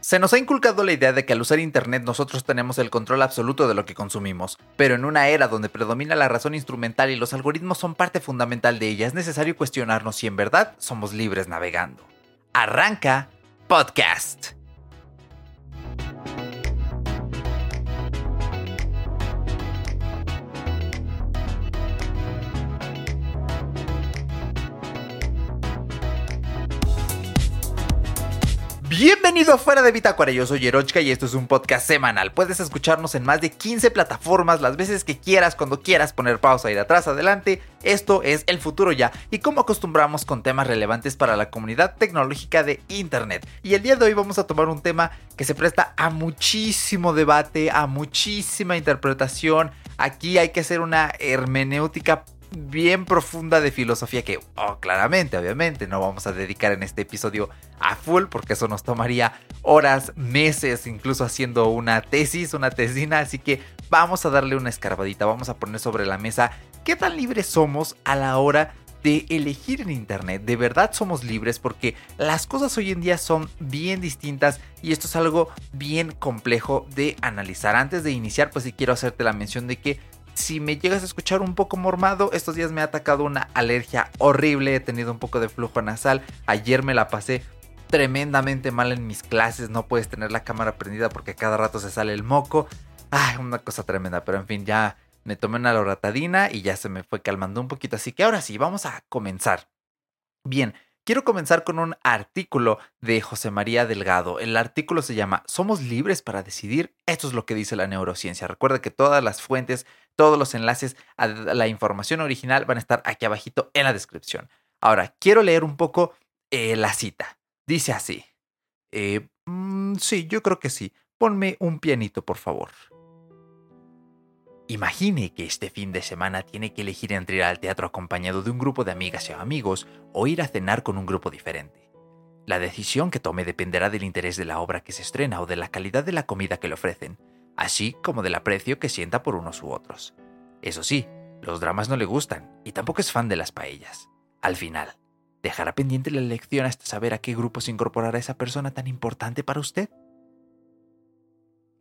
Se nos ha inculcado la idea de que al usar Internet nosotros tenemos el control absoluto de lo que consumimos, pero en una era donde predomina la razón instrumental y los algoritmos son parte fundamental de ella, es necesario cuestionarnos si en verdad somos libres navegando. Arranca Podcast. Bienvenido a Fuera de Bitácora, yo soy Yerochka y esto es un podcast semanal. Puedes escucharnos en más de 15 plataformas las veces que quieras, cuando quieras poner pausa, ir atrás, adelante. Esto es el futuro ya y como acostumbramos con temas relevantes para la comunidad tecnológica de Internet. Y el día de hoy vamos a tomar un tema que se presta a muchísimo debate, a muchísima interpretación. Aquí hay que hacer una hermenéutica bien profunda de filosofía que, oh, claramente, obviamente, no vamos a dedicar en este episodio a full porque eso nos tomaría horas, meses, incluso haciendo una tesis, una tesina, así que vamos a darle una escarbadita, vamos a poner sobre la mesa qué tan libres somos a la hora de elegir en internet. De verdad somos libres porque las cosas hoy en día son bien distintas y esto es algo bien complejo de analizar. Antes de iniciar, pues sí quiero hacerte la mención de que si me llegas a escuchar un poco mormado, estos días me ha atacado una alergia horrible, he tenido un poco de flujo nasal, ayer me la pasé tremendamente mal en mis clases, no puedes tener la cámara prendida porque cada rato se sale el moco. Ay, una cosa tremenda, pero en fin, ya me tomé una loratadina y ya se me fue calmando un poquito, así que ahora sí, vamos a comenzar. Bien, Quiero comenzar con un artículo de José María Delgado. El artículo se llama ¿Somos libres para decidir? Esto es lo que dice la neurociencia. Recuerda que todas las fuentes, todos los enlaces a la información original van a estar aquí abajito en la descripción. Ahora, quiero leer un poco eh, la cita. Dice así. Eh, mm, sí, yo creo que sí. Ponme un pianito, por favor. Imagine que este fin de semana tiene que elegir entre ir al teatro acompañado de un grupo de amigas o amigos o ir a cenar con un grupo diferente. La decisión que tome dependerá del interés de la obra que se estrena o de la calidad de la comida que le ofrecen, así como del aprecio que sienta por unos u otros. Eso sí, los dramas no le gustan y tampoco es fan de las paellas. Al final, ¿dejará pendiente la elección hasta saber a qué grupo se incorporará esa persona tan importante para usted?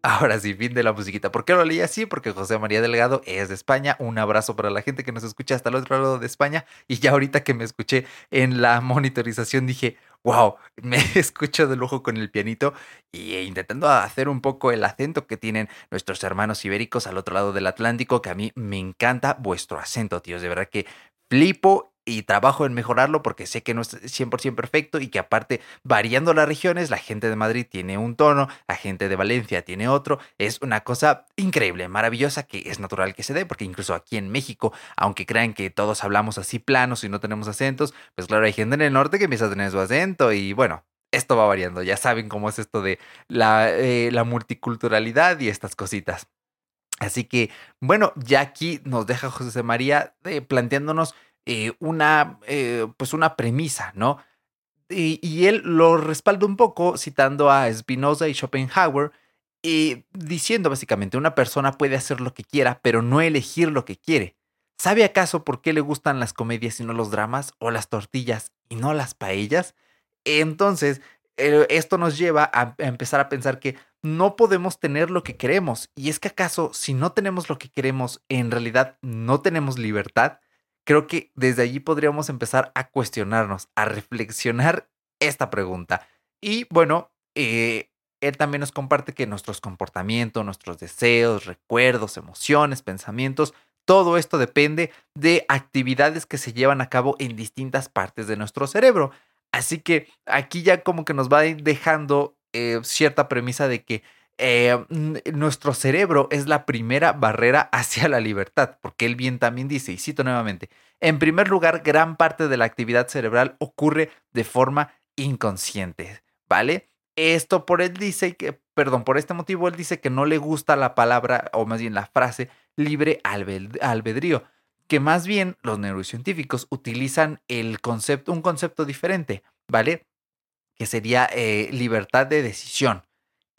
Ahora sí, fin de la musiquita. ¿Por qué lo leí así? Porque José María Delgado es de España. Un abrazo para la gente que nos escucha hasta el otro lado de España. Y ya ahorita que me escuché en la monitorización dije, wow, me escucho de lujo con el pianito y e intentando hacer un poco el acento que tienen nuestros hermanos ibéricos al otro lado del Atlántico, que a mí me encanta vuestro acento, tíos. De verdad que flipo y trabajo en mejorarlo porque sé que no es 100% perfecto y que aparte variando las regiones, la gente de Madrid tiene un tono, la gente de Valencia tiene otro, es una cosa increíble, maravillosa que es natural que se dé porque incluso aquí en México, aunque crean que todos hablamos así planos y no tenemos acentos, pues claro, hay gente en el norte que empieza a tener su acento y bueno, esto va variando, ya saben cómo es esto de la, eh, la multiculturalidad y estas cositas. Así que, bueno, ya aquí nos deja José María eh, planteándonos eh, una, eh, pues una premisa, ¿no? Y, él lo respalda un poco citando a Spinoza y Schopenhauer y diciendo básicamente, una persona puede hacer lo que quiera, pero no elegir lo que quiere. ¿Sabe acaso por qué le gustan las comedias y no los dramas, o las tortillas y no las paellas? Entonces, eh, esto nos lleva a empezar a pensar que no podemos tener lo que queremos. Y es que acaso, si no tenemos lo que queremos, en realidad no tenemos libertad creo que desde allí podríamos empezar a cuestionarnos, a reflexionar esta pregunta. Y bueno, eh, él también nos comparte que nuestros comportamientos, nuestros deseos, recuerdos, emociones, pensamientos, todo esto depende de actividades que se llevan a cabo en distintas partes de nuestro cerebro. Así que aquí ya como que nos va dejando eh, cierta premisa de que eh, nuestro cerebro es la primera barrera hacia la libertad, porque él bien también dice, y cito nuevamente, en primer lugar, gran parte de la actividad cerebral ocurre de forma inconsciente, ¿vale? Esto por él dice que, perdón, por este motivo él dice que no le gusta la palabra, o más bien la frase, libre albedrío, que más bien los neurocientíficos utilizan el concepto, un concepto diferente, ¿vale? Que sería eh, libertad de decisión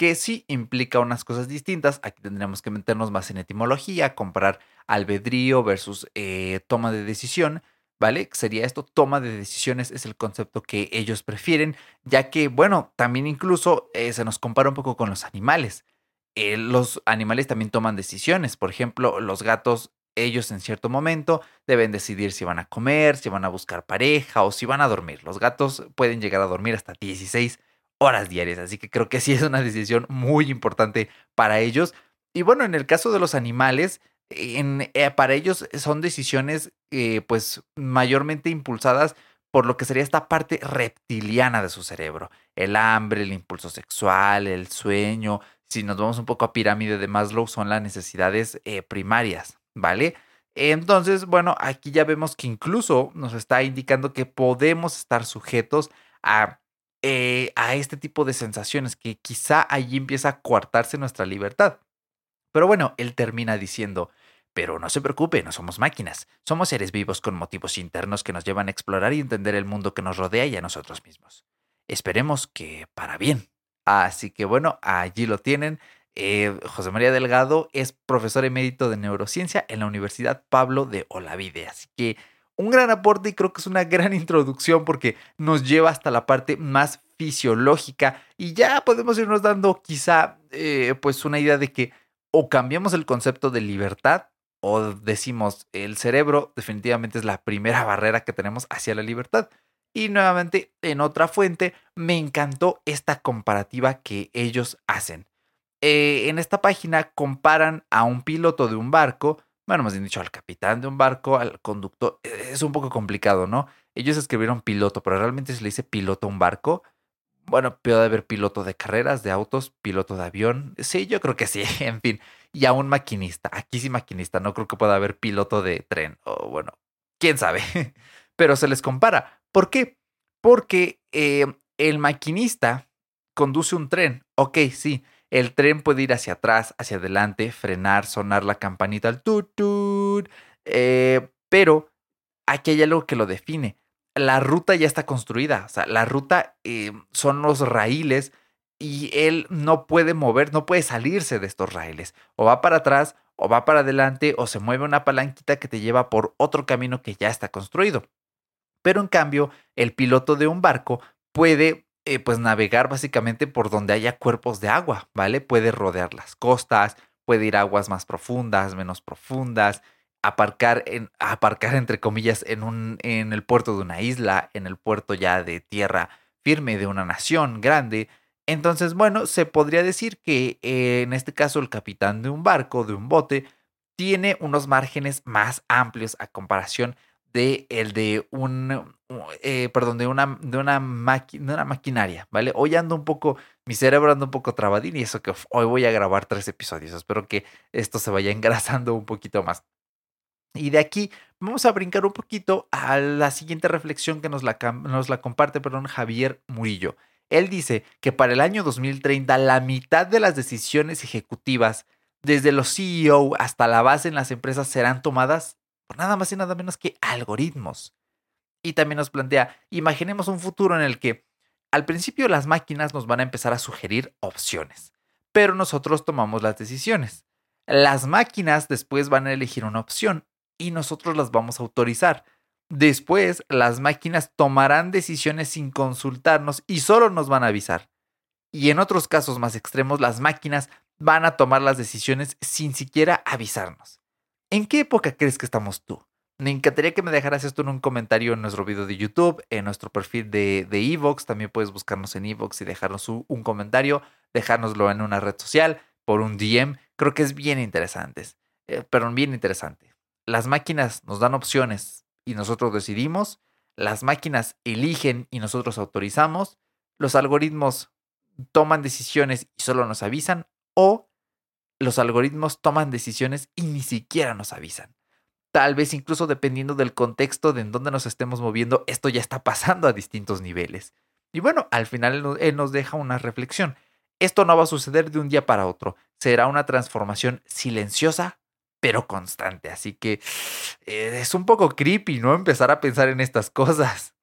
que sí implica unas cosas distintas. Aquí tendríamos que meternos más en etimología, comparar albedrío versus eh, toma de decisión, ¿vale? Sería esto, toma de decisiones es el concepto que ellos prefieren, ya que, bueno, también incluso eh, se nos compara un poco con los animales. Eh, los animales también toman decisiones, por ejemplo, los gatos, ellos en cierto momento deben decidir si van a comer, si van a buscar pareja o si van a dormir. Los gatos pueden llegar a dormir hasta 16 horas diarias, así que creo que sí es una decisión muy importante para ellos. Y bueno, en el caso de los animales, en, eh, para ellos son decisiones eh, pues mayormente impulsadas por lo que sería esta parte reptiliana de su cerebro. El hambre, el impulso sexual, el sueño. Si nos vamos un poco a pirámide de Maslow, son las necesidades eh, primarias, ¿vale? Entonces, bueno, aquí ya vemos que incluso nos está indicando que podemos estar sujetos a, a este tipo de sensaciones, que quizá allí empieza a coartarse nuestra libertad. Pero bueno, él termina diciendo, pero no se preocupe, no somos máquinas, somos seres vivos con motivos internos que nos llevan a explorar y entender el mundo que nos rodea y a nosotros mismos. Esperemos que para bien. Así que bueno, allí lo tienen. Eh, José María Delgado es profesor emérito de neurociencia en la Universidad Pablo de Olavide. Así que un gran aporte y creo que es una gran introducción porque nos lleva hasta la parte más fisiológica y ya podemos irnos dando quizá eh, pues una idea de que o cambiamos el concepto de libertad o decimos el cerebro definitivamente es la primera barrera que tenemos hacia la libertad. Y nuevamente en otra fuente me encantó esta comparativa que ellos hacen. Eh, en esta página comparan a un piloto de un barco, bueno, más bien dicho, al capitán de un barco, al conductor. Es un poco complicado, ¿no? Ellos escribieron piloto, pero realmente se le dice piloto a un barco. Bueno, puede haber piloto de carreras, de autos, piloto de avión. Sí, yo creo que sí, en fin. Y a un maquinista. Aquí sí maquinista, no creo que pueda haber piloto de tren. O bueno, quién sabe. Pero se les compara. ¿Por qué? Porque eh, el maquinista conduce un tren. Ok, sí. El tren puede ir hacia atrás, hacia adelante, frenar, sonar la campanita al tut. Eh, pero aquí hay algo que lo define la ruta ya está construida. O sea, la ruta eh, son los raíles y él no puede mover, no puede salirse de estos raíles. O va para atrás, o va para adelante, o se mueve una palanquita que te lleva por otro camino que ya está construido. Pero en cambio, el piloto de un barco puede eh, pues navegar básicamente por donde haya cuerpos de agua, ¿vale? Puede rodear las costas, puede ir a aguas más profundas, menos profundas, aparcar, en, aparcar entre comillas, en, un, en el puerto de una isla, en el puerto ya de tierra firme de una nación grande. Entonces, bueno, se podría decir que eh, en este caso el capitán de un barco, de un bote, tiene unos márgenes más amplios a comparación de el de un, eh, perdón, de una, de una, de una maquinaria, ¿vale? Hoy ando un poco, mi cerebro anda un poco trabadín y eso que hoy voy a grabar tres episodios. Espero que esto se vaya engrasando un poquito más. Y de aquí vamos a brincar un poquito a la siguiente reflexión que nos la, nos la comparte perdón, Javier Murillo. Él dice que para el año 2030 la mitad de las decisiones ejecutivas, desde los CEO hasta la base en las empresas, serán tomadas por nada más y nada menos que algoritmos. Y también nos plantea, imaginemos un futuro en el que al principio las máquinas nos van a empezar a sugerir opciones, pero nosotros tomamos las decisiones. Las máquinas después van a elegir una opción y nosotros las vamos a autorizar. Después, las máquinas tomarán decisiones sin consultarnos y solo nos van a avisar. Y en otros casos más extremos, las máquinas van a tomar las decisiones sin siquiera avisarnos. ¿En qué época crees que estamos tú? Me encantaría que me dejaras esto en un comentario en nuestro video de YouTube, en nuestro perfil de Evox. También puedes buscarnos en Evox y dejarnos un, un comentario, dejárnoslo en una red social, por un DM. Creo que es bien interesante. Eh, pero bien interesante las máquinas nos dan opciones y nosotros decidimos, las máquinas eligen y nosotros autorizamos, los algoritmos toman decisiones y solo nos avisan, o los algoritmos toman decisiones y ni siquiera nos avisan. Tal vez incluso dependiendo del contexto de en donde nos estemos moviendo, esto ya está pasando a distintos niveles. Y bueno, al final él nos deja una reflexión. Esto no va a suceder de un día para otro. Será una transformación silenciosa pero constante. Así que eh, es un poco creepy, ¿no? Empezar a pensar en estas cosas,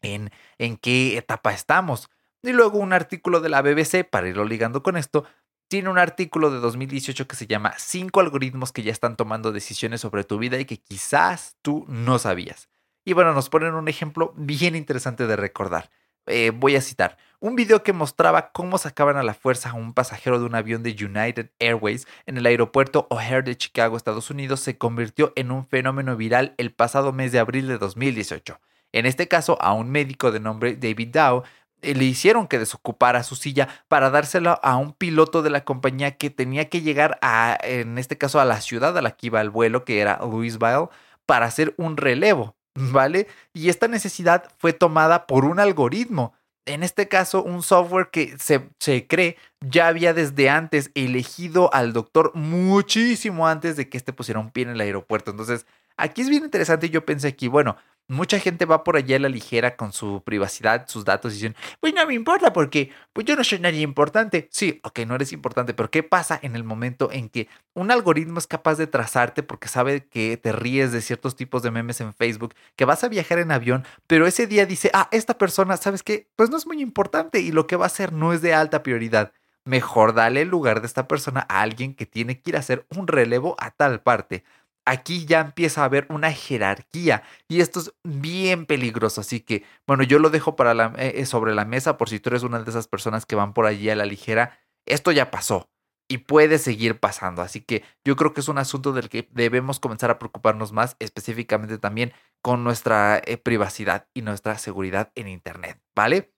en, en qué etapa estamos. Y luego un artículo de la BBC, para irlo ligando con esto, tiene un artículo de 2018 que se llama Cinco algoritmos que ya están tomando decisiones sobre tu vida y que quizás tú no sabías. Y bueno, nos ponen un ejemplo bien interesante de recordar. Eh, voy a citar, un video que mostraba cómo sacaban a la fuerza a un pasajero de un avión de United Airways en el aeropuerto O'Hare de Chicago, Estados Unidos, se convirtió en un fenómeno viral el pasado mes de abril de 2018. En este caso, a un médico de nombre David Dow le hicieron que desocupara su silla para dársela a un piloto de la compañía que tenía que llegar a, en este caso, a la ciudad a la que iba el vuelo, que era Louisville, para hacer un relevo. ¿vale? Y esta necesidad fue tomada por un algoritmo. En este caso, un software que se, se, cree ya había desde antes elegido al doctor muchísimo antes de que este pusiera un pie en el aeropuerto. Entonces, aquí es bien interesante. Yo pensé aquí, bueno, mucha gente va por allá a la ligera con su privacidad, sus datos y dicen, pues no me importa porque pues yo no soy nadie importante. Sí, ok, no eres importante, pero ¿qué pasa en el momento en que un algoritmo es capaz de trazarte porque sabe que te ríes de ciertos tipos de memes en Facebook, que vas a viajar en avión, pero ese día dice, ah, esta persona, ¿sabes qué? Pues no es muy importante y lo que va a hacer no es de alta prioridad. Mejor dale el lugar de esta persona a alguien que tiene que ir a hacer un relevo a tal parte aquí ya empieza a haber una jerarquía y esto es bien peligroso. Así que, bueno, yo lo dejo para la, eh, sobre la mesa por si tú eres una de esas personas que van por allí a la ligera. Esto ya pasó y puede seguir pasando. Así que yo creo que es un asunto del que debemos comenzar a preocuparnos más, específicamente también con nuestra eh, privacidad y nuestra seguridad en Internet, ¿vale?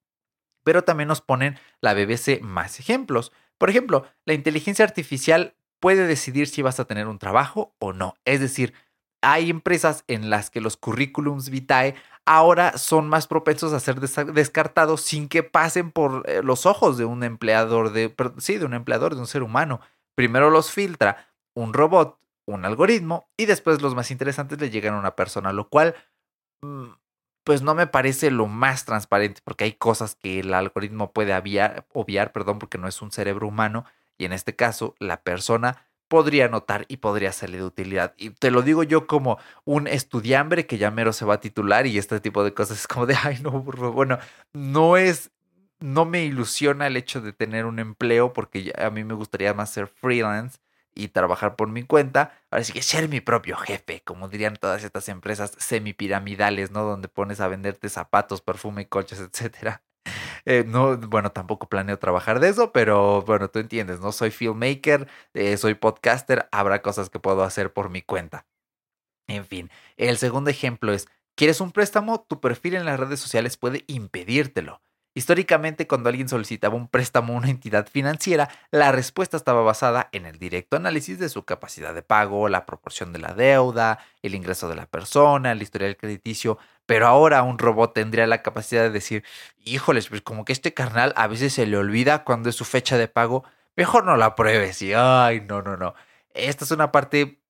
Pero también nos ponen la BBC más ejemplos. Por ejemplo, la inteligencia artificial puede decidir si vas a tener un trabajo o no. Es decir, hay empresas en las que los currículums vitae ahora son más propensos a ser descartados sin que pasen por eh, los ojos de un empleador de sí, de un empleador de un ser humano. Primero los filtra un robot, un algoritmo y después los más interesantes le llegan a una persona, lo cual mm, pues no me parece lo más transparente porque hay cosas que el algoritmo puede obviar, perdón, porque no es un cerebro humano y en este caso la persona podría notar y podría serle de utilidad. Y te lo digo yo como un estudiambre que ya mero se va a titular y este tipo de cosas es como de, ay, no, favor. Bueno, no es, no me ilusiona el hecho de tener un empleo porque a mí me gustaría más ser freelance y trabajar por mi cuenta. Ahora sí que ser mi propio jefe, como dirían todas estas empresas semipiramidales, ¿no? Donde pones a venderte zapatos, perfume, coches, etcétera. Eh, no, bueno, tampoco planeo trabajar de eso, pero bueno, tú entiendes, ¿no? Soy filmmaker, eh, soy podcaster, habrá cosas que puedo hacer por mi cuenta. En fin, el segundo ejemplo es, ¿quieres un préstamo? Tu perfil en las redes sociales puede impedírtelo. Históricamente, cuando alguien solicitaba un préstamo a una entidad financiera, la respuesta estaba basada en el directo análisis de su capacidad de pago, la proporción de la deuda, el ingreso de la persona, el historial crediticio, pero ahora un robot tendría la capacidad de decir, híjoles, pues como que este carnal a veces se le olvida cuando es su fecha de pago, mejor no la pruebes y, ay, no, no, no. Esta es una parte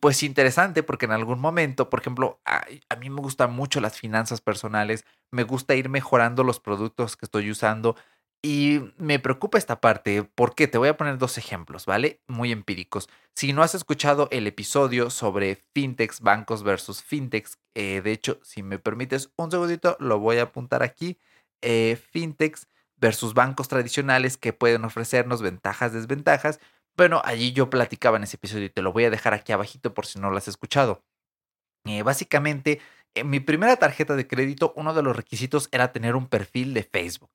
pues interesante porque en algún momento, por ejemplo, a, mí me gustan mucho las finanzas personales, me gusta ir mejorando los productos que estoy usando y me preocupa esta parte porque te voy a poner dos ejemplos, ¿vale? Muy empíricos. Si no has escuchado el episodio sobre fintechs, bancos versus fintechs, eh, de hecho, si me permites un segundito, lo voy a apuntar aquí. Eh, fintechs versus bancos tradicionales que pueden ofrecernos ventajas, desventajas. Bueno, allí yo platicaba en ese episodio y te lo voy a dejar aquí abajito por si no lo has escuchado. Eh, básicamente, en mi primera tarjeta de crédito, uno de los requisitos era tener un perfil de Facebook.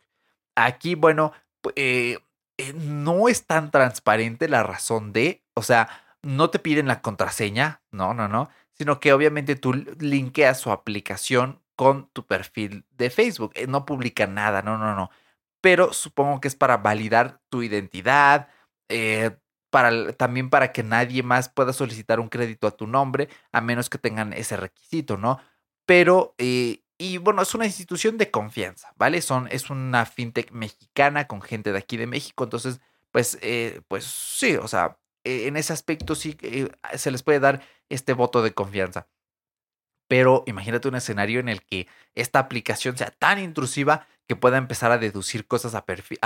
Aquí, bueno, eh, eh, no es tan transparente la razón de, o sea, no te piden la contraseña, no, no, no, sino que obviamente tú linkeas su aplicación con tu perfil de Facebook. no publica nada, no, no, no. Pero supongo que es para validar tu identidad, eh, para, también para que nadie más pueda solicitar un crédito a tu nombre, a menos que tengan ese requisito, ¿no? Pero, eh, y bueno, es una institución de confianza, ¿vale? Son, es una fintech mexicana con gente de aquí de México, entonces, pues, eh, pues sí, o sea, e, en ese aspecto sí eh, se les puede dar este voto de confianza. Pero imagínate un escenario en el que esta aplicación sea tan intrusiva que pueda empezar a deducir cosas a,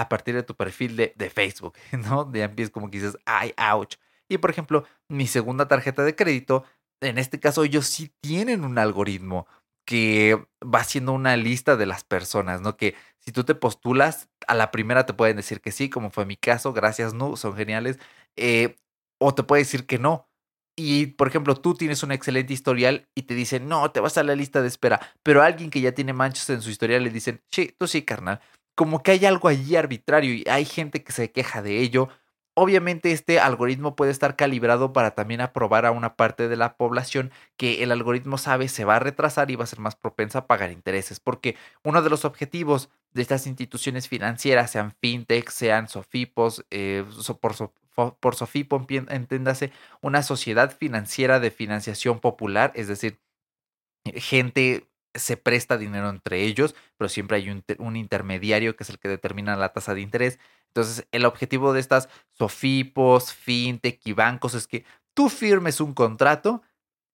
partir de tu perfil de, Facebook, ¿no? De empiezas como que dices, ay, ouch. Y por ejemplo, mi segunda tarjeta de crédito, en este caso ellos sí tienen un algoritmo que va haciendo una lista de las personas, ¿no? Que si tú te postulas, a la primera te pueden decir que sí, como fue mi caso, gracias, no, son geniales, eh, o te puede decir que no. Y, por ejemplo, tú tienes un excelente historial y te dicen, no, te vas a la lista de espera, pero alguien que ya tiene manchas en su historial le dicen, sí, tú sí, carnal. Como que hay algo allí arbitrario y hay gente que se queja de ello. Obviamente este algoritmo puede estar calibrado para también aprobar a una parte de la población que el algoritmo sabe se va a retrasar y va a ser más propensa a pagar intereses, porque uno de los objetivos de estas instituciones financieras, sean fintech, sean sofipos, eh, por, por Sofipo, enténdase, una sociedad financiera de financiación popular, es decir, gente se presta dinero entre ellos, pero siempre hay un, intermediario que es el que determina la tasa de interés. Entonces, el objetivo de estas Sofipos, fintech y bancos es que tú firmes un contrato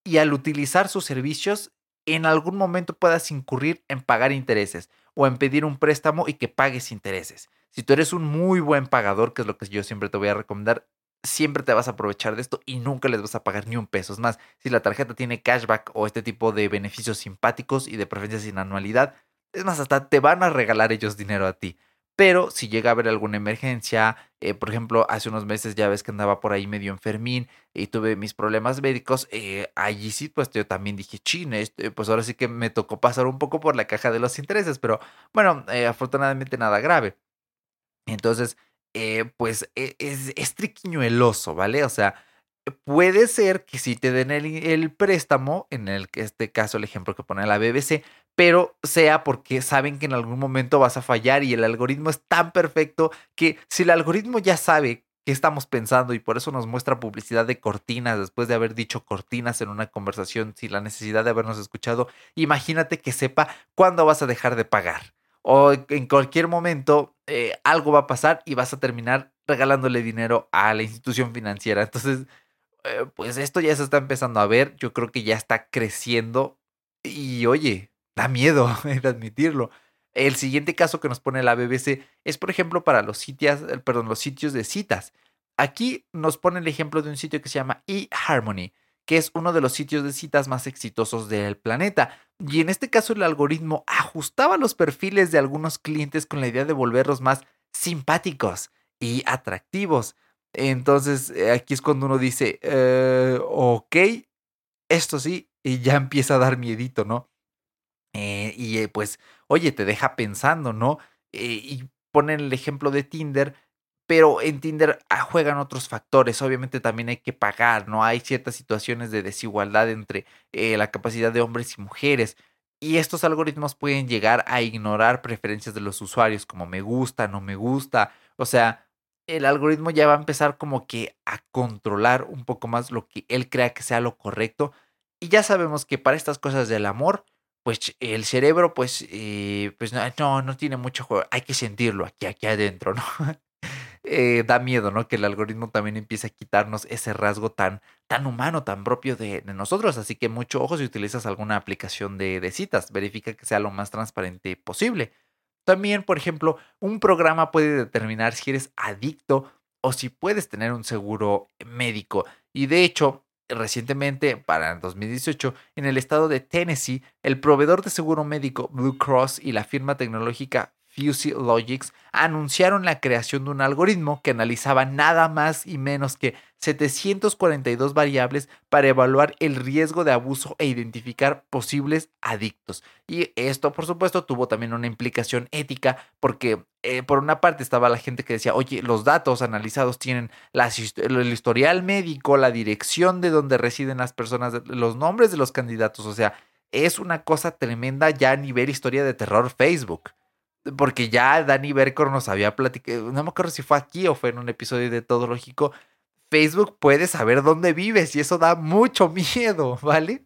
y al utilizar sus servicios, en algún momento puedas incurrir en pagar intereses o en pedir un préstamo y que pagues intereses. Si tú eres un muy buen pagador, que es lo que yo siempre te voy a recomendar, siempre te vas a aprovechar de esto y nunca les vas a pagar ni un peso. Es más, si la tarjeta tiene cashback o este tipo de beneficios simpáticos y de preferencia sin anualidad, es más, hasta te van a regalar ellos dinero a ti. Pero si llega a haber alguna emergencia, eh, por ejemplo, hace unos meses ya ves que andaba por ahí medio enfermín y tuve mis problemas médicos, eh, allí sí, pues yo también dije, chine, este, pues ahora sí que me tocó pasar un poco por la caja de los intereses, pero bueno, eh, afortunadamente nada grave. Entonces, eh, pues e, es, es triquiñueloso, ¿vale? O sea, puede ser que si te den el, préstamo, en el, este caso el ejemplo que pone la BBC, pero sea porque saben que en algún momento vas a fallar y el algoritmo es tan perfecto que si el algoritmo ya sabe qué estamos pensando y por eso nos muestra publicidad de cortinas después de haber dicho cortinas en una conversación sin la necesidad de habernos escuchado, imagínate que sepa cuándo vas a dejar de pagar o en cualquier momento eh, algo va a pasar y vas a terminar regalándole dinero a la institución financiera. Entonces, eh, pues esto ya se está empezando a ver, yo creo que ya está creciendo y oye, da miedo admitirlo. El siguiente caso que nos pone la BBC es, por ejemplo, para los sitios, perdón, los sitios de citas. Aquí nos pone el ejemplo de un sitio que se llama eHarmony, que es uno de los sitios de citas más exitosos del planeta. Y en este caso el algoritmo ajustaba los perfiles de algunos clientes con la idea de volverlos más simpáticos y atractivos. Entonces eh, aquí es cuando uno dice, eh, ok, esto sí, y ya empieza a dar miedito, ¿no? Eh, y pues, oye, te deja pensando, ¿no? y ponen el ejemplo de Tinder pero en Tinder ah, juegan otros factores. Obviamente también hay que pagar, ¿no? Hay ciertas situaciones de desigualdad entre eh, la capacidad de hombres y mujeres. Y estos algoritmos pueden llegar a ignorar preferencias de los usuarios, como me gusta, no me gusta. O sea, el algoritmo ya va a empezar como que a controlar un poco más lo que él crea que sea lo correcto. Y ya sabemos que para estas cosas del amor, pues el cerebro, pues, eh, pues no, no tiene mucho juego. Hay que sentirlo aquí, aquí adentro, ¿no? Eh, da miedo, ¿no? Que el algoritmo también empiece a quitarnos ese rasgo tan, tan humano, tan propio de, nosotros. Así que mucho ojo si utilizas alguna aplicación de, de citas. Verifica que sea lo más transparente posible. También, por ejemplo, un programa puede determinar si eres adicto o si puedes tener un seguro médico. Y de hecho, recientemente, para el 2018, en el estado de Tennessee, el proveedor de seguro médico Blue Cross y la firma tecnológica Fuzzy Logics anunciaron la creación de un algoritmo que analizaba nada más y menos que 742 variables para evaluar el riesgo de abuso e identificar posibles adictos. Y esto, por supuesto, tuvo también una implicación ética porque eh, por una parte estaba la gente que decía, oye, los datos analizados tienen el historial médico, la dirección de donde residen las personas, los nombres de los candidatos, o sea, es una cosa tremenda ya a nivel historia de terror Facebook porque ya Dani Bercor nos había platicado, no me acuerdo si fue aquí o fue en un episodio de Todo Lógico, Facebook puede saber dónde vives y eso da mucho miedo, ¿vale?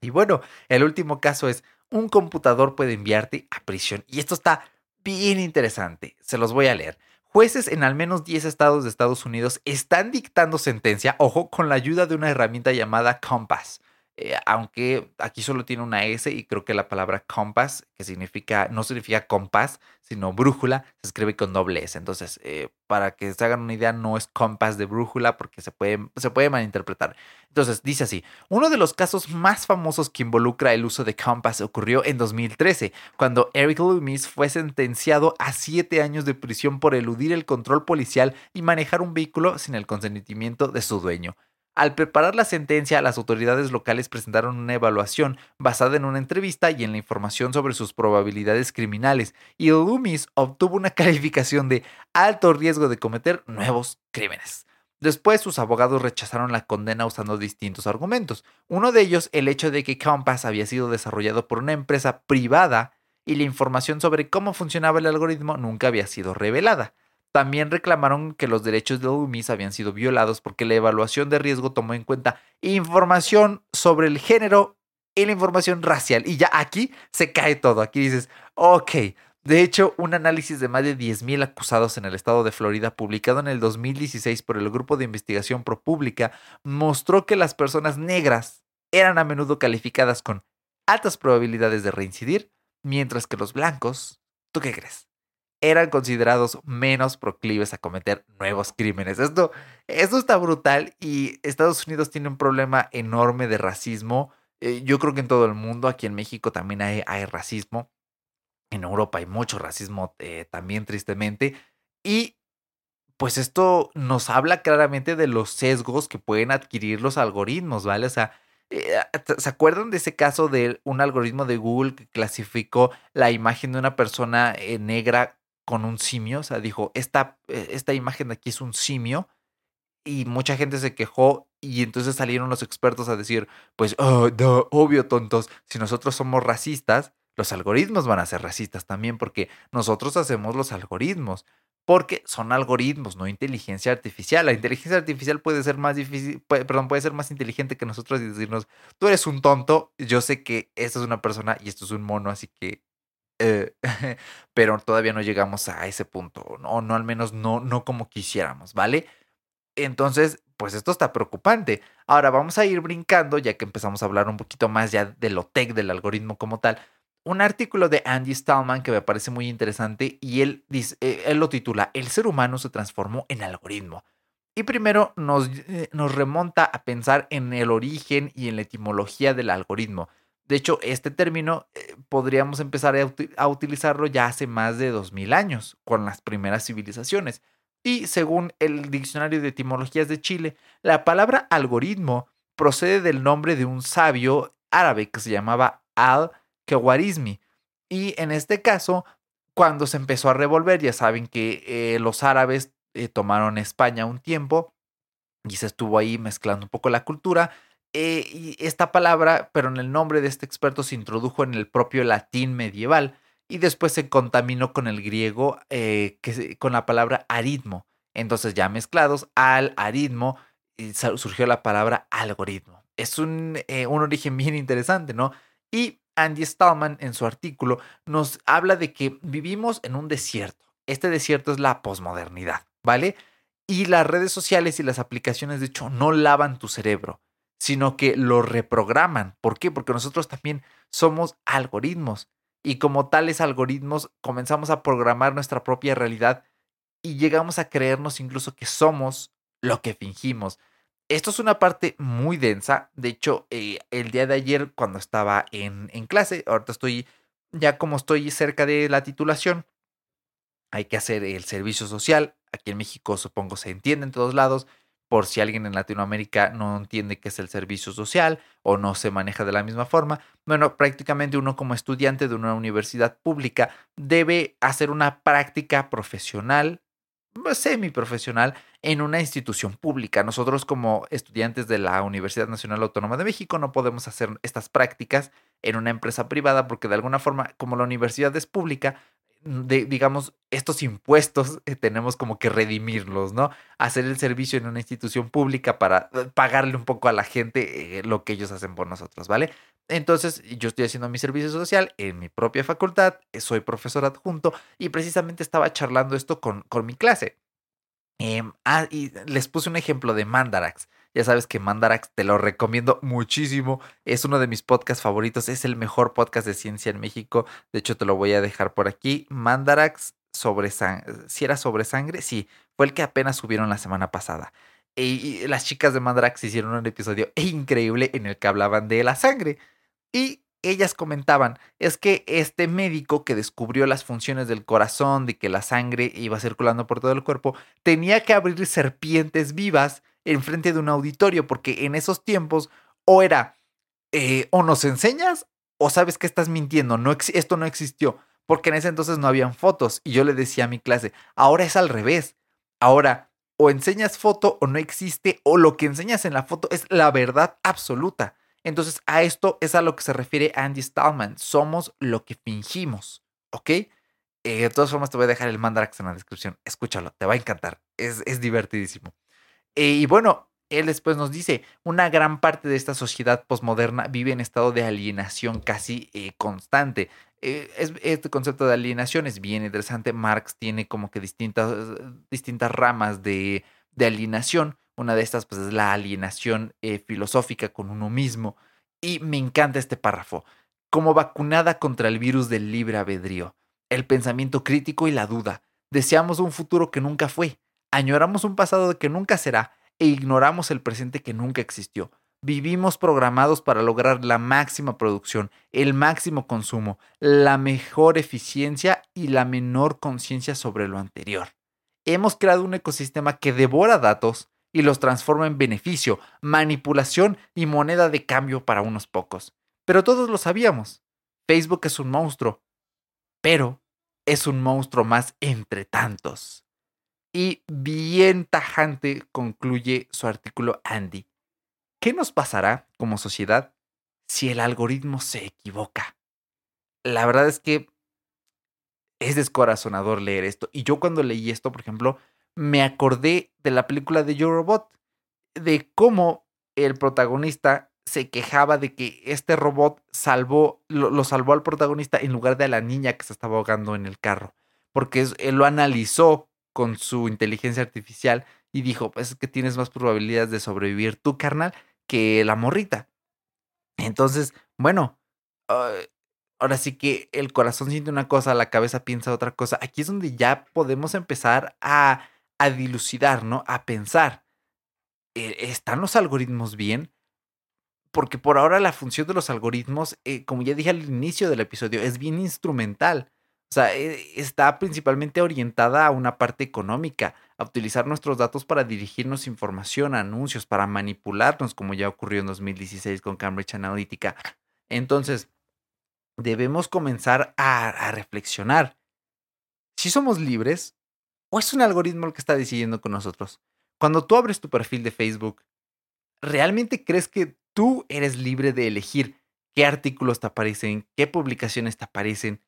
Y bueno, el último caso es, un computador puede enviarte a prisión y esto está bien interesante, se los voy a leer. Jueces en al menos 10 estados de Estados Unidos están dictando sentencia, ojo, con la ayuda de una herramienta llamada Compass. Eh, aunque aquí solo tiene una S y creo que la palabra compass, que significa, no significa compás, sino brújula, se escribe con doble S. Entonces, eh, para que se hagan una idea, no es compás de brújula porque se puede, se puede malinterpretar. Entonces, dice así, uno de los casos más famosos que involucra el uso de compass ocurrió en 2013, cuando Eric Loomis fue sentenciado a siete años de prisión por eludir el control policial y manejar un vehículo sin el consentimiento de su dueño. Al preparar la sentencia, las autoridades locales presentaron una evaluación basada en una entrevista y en la información sobre sus probabilidades criminales, y Loomis obtuvo una calificación de alto riesgo de cometer nuevos crímenes. Después sus abogados rechazaron la condena usando distintos argumentos. Uno de ellos, el hecho de que Compass había sido desarrollado por una empresa privada y la información sobre cómo funcionaba el algoritmo nunca había sido revelada. También reclamaron que los derechos de Loomis habían sido violados porque la evaluación de riesgo tomó en cuenta información sobre el género y la información racial. Y ya aquí se cae todo. Aquí dices, ok, de hecho, un análisis de más de 10.000 acusados en el estado de Florida, publicado en el 2016 por el Grupo de Investigación ProPublica, mostró que las personas negras eran a menudo calificadas con altas probabilidades de reincidir, mientras que los blancos, ¿tú qué crees? Eran considerados menos proclives a cometer nuevos crímenes. Esto, esto está brutal y Estados Unidos tiene un problema enorme de racismo. Eh, yo creo que en todo el mundo, aquí en México también hay, hay racismo en Europa hay mucho racismo eh, también, tristemente. Y pues esto nos habla claramente de los sesgos que pueden adquirir los algoritmos, ¿vale? O sea, eh, ¿se acuerdan de ese caso de un algoritmo de Google que clasificó la imagen de una persona negra con un simio? O sea, dijo, esta, esta imagen de aquí es un simio. Y mucha gente se quejó y entonces salieron los expertos a decir, pues, oh, obvio, tontos, si nosotros somos racistas, los algoritmos van a ser racistas también porque nosotros hacemos los algoritmos. Porque son algoritmos, no inteligencia artificial. La inteligencia artificial puede ser más difícil, perdón, puede ser más inteligente que nosotros y decirnos, tú eres un tonto, yo sé que esta es una persona y esto es un mono, así que eh, pero todavía no llegamos a ese punto, o no al menos no, no como quisiéramos, ¿vale? Entonces, pues esto está preocupante. Ahora vamos a ir brincando, ya que empezamos a hablar un poquito más ya de lo tech del algoritmo como tal un artículo de Andy Stallman que me parece muy interesante y él, dice, eh, él lo titula El ser humano se transformó en algoritmo. Y primero nos, eh, nos, remonta a pensar en el origen y en la etimología del algoritmo. De hecho, este término eh, podríamos empezar a, utilizarlo ya hace más de 2000 años, con las primeras civilizaciones. Y según el Diccionario de Etimologías de Chile, la palabra algoritmo procede del nombre de un sabio árabe que se llamaba al Kewarizmi. Y en este caso, cuando se empezó a revolver, ya saben que eh, los árabes eh, tomaron España un tiempo y se estuvo ahí mezclando un poco la cultura. Eh, y esta palabra, pero en el nombre de este experto se introdujo en el propio latín medieval y después se contaminó con el griego, que, con la palabra aritmo. Entonces ya mezclados al aritmo surgió la palabra algoritmo. Es un, un origen bien interesante, ¿no? Y Andy Stallman en su artículo nos habla de que vivimos en un desierto. Este desierto es la posmodernidad, ¿vale? Y las redes sociales y las aplicaciones, de hecho, no lavan tu cerebro, sino que lo reprograman. ¿Por qué? Porque nosotros también somos algoritmos. Y como tales algoritmos, comenzamos a programar nuestra propia realidad y llegamos a creernos incluso que somos lo que fingimos. Esto es una parte muy densa. De hecho, eh, el día de ayer, cuando estaba en, en clase, ahorita estoy, ya como estoy cerca de la titulación, hay que hacer el servicio social. Aquí en México supongo se entiende en todos lados. Por si alguien en Latinoamérica no entiende qué es el servicio social o no se maneja de la misma forma, bueno, prácticamente uno como estudiante de una universidad pública debe hacer una práctica profesional semiprofesional en una institución pública. Nosotros como estudiantes de la Universidad Nacional Autónoma de México no podemos hacer estas prácticas en una empresa privada porque de alguna forma, como la universidad es pública, de, digamos, estos impuestos eh, tenemos como que redimirlos, ¿no? Hacer el servicio en una institución pública para eh, pagarle un poco a la gente eh, lo que ellos hacen por nosotros, ¿vale? Entonces, yo estoy haciendo mi servicio social en mi propia facultad, soy profesor adjunto y precisamente estaba charlando esto con, con mi clase. Em, ah, y les puse un ejemplo de Mandarax. Ya sabes que Mandarax te lo recomiendo muchísimo. Es uno de mis podcasts favoritos. Es el mejor podcast de ciencia en México. De hecho, te lo voy a dejar por aquí. Mandarax sobre sangre. Si era sobre sangre, sí. Fue el que apenas subieron la semana pasada. Y, las chicas de Mandarax hicieron un episodio increíble en el que hablaban de la sangre. Y ellas comentaban, es que este médico que descubrió las funciones del corazón, de que la sangre iba circulando por todo el cuerpo, tenía que abrir serpientes vivas enfrente de un auditorio, porque en esos tiempos o era eh, o nos enseñas o sabes que estás mintiendo, no esto no existió, porque en ese entonces no habían fotos y yo le decía a mi clase, ahora es al revés, ahora o enseñas foto o no existe o lo que enseñas en la foto es la verdad absoluta. Entonces a esto es a lo que se refiere Andy Stallman, somos lo que fingimos, ¿ok? Eh, de todas formas te voy a dejar el Mandrax en la descripción, escúchalo, te va a encantar, es, es divertidísimo. Eh, y bueno, él después nos dice, una gran parte de esta sociedad posmoderna vive en estado de alienación casi eh, constante. Eh, este concepto de alienación es bien interesante. Marx tiene como que distintas, distintas ramas de, de alienación. Una de estas pues, es la alienación filosófica con uno mismo. Y me encanta este párrafo. Como vacunada contra el virus del libre albedrío, el pensamiento crítico y la duda. Deseamos un futuro que nunca fue. Añoramos un pasado que nunca será e ignoramos el presente que nunca existió. Vivimos programados para lograr la máxima producción, el máximo consumo, la mejor eficiencia y la menor conciencia sobre lo anterior. Hemos creado un ecosistema que devora datos y los transforma en beneficio, manipulación y moneda de cambio para unos pocos. Pero todos lo sabíamos. Facebook es un monstruo, pero es un monstruo más entre tantos. Y bien tajante concluye su artículo Andy. ¿Qué nos pasará como sociedad si el algoritmo se equivoca? La verdad es que es descorazonador leer esto. Y yo cuando leí esto, por ejemplo, me acordé de la película de Yo Robot, de cómo el protagonista se quejaba de que este robot salvó, lo, salvó al protagonista en lugar de a la niña que se estaba ahogando en el carro. Porque él lo analizó con su inteligencia artificial y dijo, pues es que tienes más probabilidades de sobrevivir tú, carnal, que la morrita. Entonces, bueno, ahora sí que el corazón siente una cosa, la cabeza piensa otra cosa. Aquí es donde ya podemos empezar a, a dilucidar, ¿no? A pensar, ¿e-, ¿están los algoritmos bien? Porque por ahora la función de los algoritmos, eh, como ya dije al inicio del episodio, es bien instrumental. O sea, eh, está principalmente orientada a una parte económica, a utilizar nuestros datos para dirigirnos información, anuncios, para manipularnos, como ya ocurrió en 2016 con Cambridge Analytica. Entonces, debemos comenzar a, reflexionar. Si somos libres, o es un algoritmo el que está decidiendo con nosotros. Cuando tú abres tu perfil de Facebook, ¿realmente crees que tú eres libre de elegir qué artículos te aparecen, qué publicaciones te aparecen?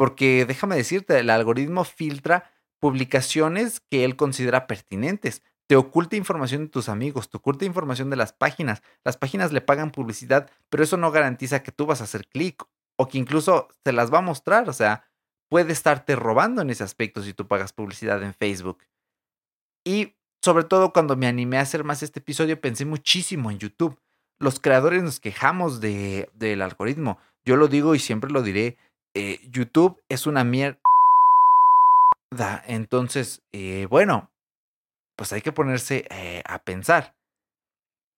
Porque déjame decirte, el algoritmo filtra publicaciones que él considera pertinentes. Te oculta información de tus amigos, te oculta información de las páginas. Las páginas le pagan publicidad, pero eso no garantiza que tú vas a hacer clic o que incluso te las va a mostrar. O sea, puede estarte robando en ese aspecto si tú pagas publicidad en Facebook. Y sobre todo cuando me animé a hacer más este episodio, pensé muchísimo en YouTube. Los creadores nos quejamos de, del algoritmo. Yo lo digo y siempre lo diré eh, YouTube es una mierda. Entonces, eh, bueno, pues hay que ponerse eh, a pensar.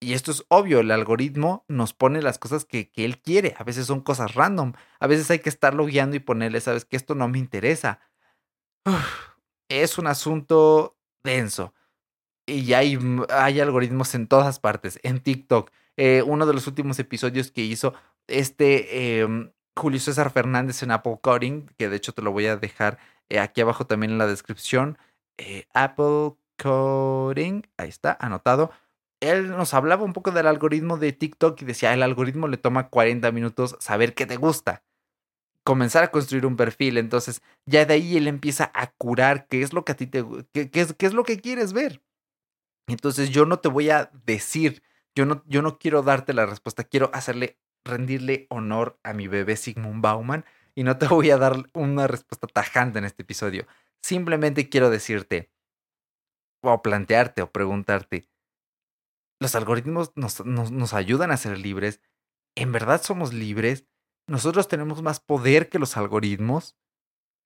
Y esto es obvio, el algoritmo nos pone las cosas que, él quiere. A veces son cosas random. A veces hay que estarlo guiando y ponerle, sabes que esto no me interesa. es un asunto denso. Y hay, hay algoritmos en todas partes. En TikTok. uno de los últimos episodios que hizo este em, Julio César Fernández en Apple Coding, que de hecho te lo voy a dejar eh, aquí abajo también en la descripción. Eh, Apple Coding, ahí está, anotado. Él nos hablaba un poco del algoritmo de TikTok y decía, el algoritmo le toma 40 minutos saber qué te gusta. Comenzar a construir un perfil. Entonces, ya de ahí él empieza a curar qué es lo que a ti te qué, es lo que quieres ver. Entonces, yo no te voy a decir, yo no, yo no quiero darte la respuesta, quiero hacerle rendirle honor a mi bebé Sigmund Bauman y no te voy a dar una respuesta tajante en este episodio. Simplemente quiero decirte, o plantearte, o preguntarte, ¿los algoritmos nos, nos, ayudan a ser libres? ¿En verdad somos libres? ¿Nosotros tenemos más poder que los algoritmos?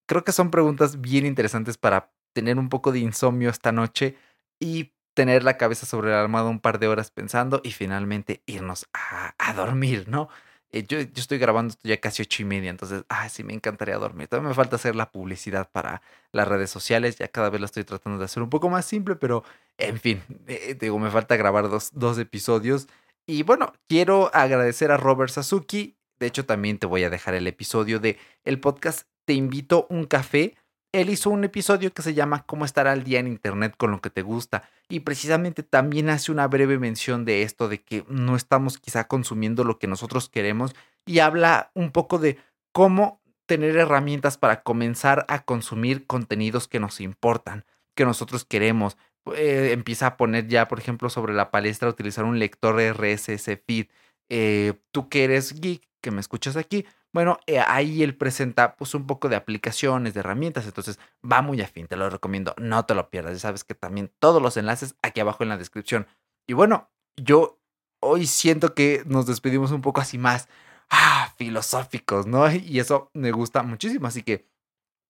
Creo que son preguntas bien interesantes para tener un poco de insomnio esta noche y tener la cabeza sobre el almohada un par de horas pensando y finalmente irnos a, dormir, ¿no? eh, yo, yo, estoy grabando ya casi ocho y media, entonces, ah, sí, me encantaría dormir. Todavía me falta hacer la publicidad para las redes sociales, ya cada vez lo estoy tratando de hacer un poco más simple, pero en fin, eh, digo, me falta grabar dos, dos episodios. Y bueno, quiero agradecer a Robert Sasuki. De hecho, también te voy a dejar el episodio de el podcast Te invito un café él hizo un episodio que se llama Cómo estar al día en Internet con lo que te gusta y precisamente también hace una breve mención de esto, de que no estamos quizá consumiendo lo que nosotros queremos y habla un poco de cómo tener herramientas para comenzar a consumir contenidos que nos importan, que nosotros queremos. Eh, empieza a poner ya, por ejemplo, sobre la palestra utilizar un lector RSS feed. Eh, tú que eres geek, que me escuchas aquí, bueno, eh, ahí él presenta pues un poco de aplicaciones, de herramientas, entonces va muy afín, te lo recomiendo, no te lo pierdas, ya sabes que también todos los enlaces aquí abajo en la descripción. Y bueno, yo hoy siento que nos despedimos un poco así más ah, filosóficos, ¿no? Y eso me gusta muchísimo, así que,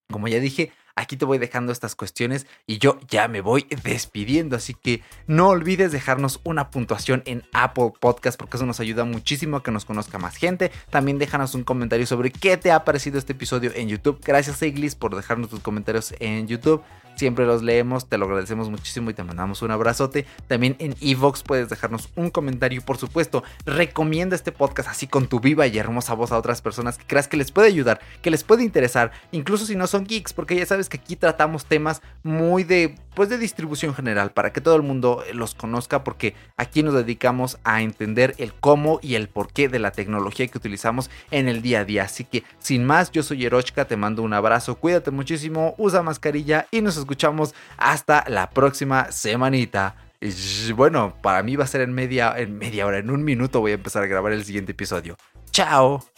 como ya dije, Aquí te voy dejando estas cuestiones y yo ya me voy despidiendo, así que no olvides dejarnos una puntuación en Apple Podcast porque eso nos ayuda muchísimo a que nos conozca más gente. También déjanos un comentario sobre qué te ha parecido este episodio en YouTube. Gracias Iglis por dejarnos tus comentarios en YouTube. Siempre los leemos, te lo agradecemos muchísimo y te mandamos un abrazote. También en Evox puedes dejarnos un comentario, por supuesto. Recomienda este podcast así con tu viva y hermosa voz a otras personas que creas que les puede ayudar, que les puede interesar, incluso si no son geeks, porque ya sabes que aquí tratamos temas muy de pues de distribución general para que todo el mundo los conozca porque aquí nos dedicamos a entender el cómo y el porqué de la tecnología que utilizamos en el día a día. Así que sin más, yo soy Erochka, te mando un abrazo, cuídate muchísimo, usa mascarilla y nos escuchamos hasta la próxima semanita. Y bueno, para mí va a ser en media, en media hora, en un minuto voy a empezar a grabar el siguiente episodio. ¡Chao!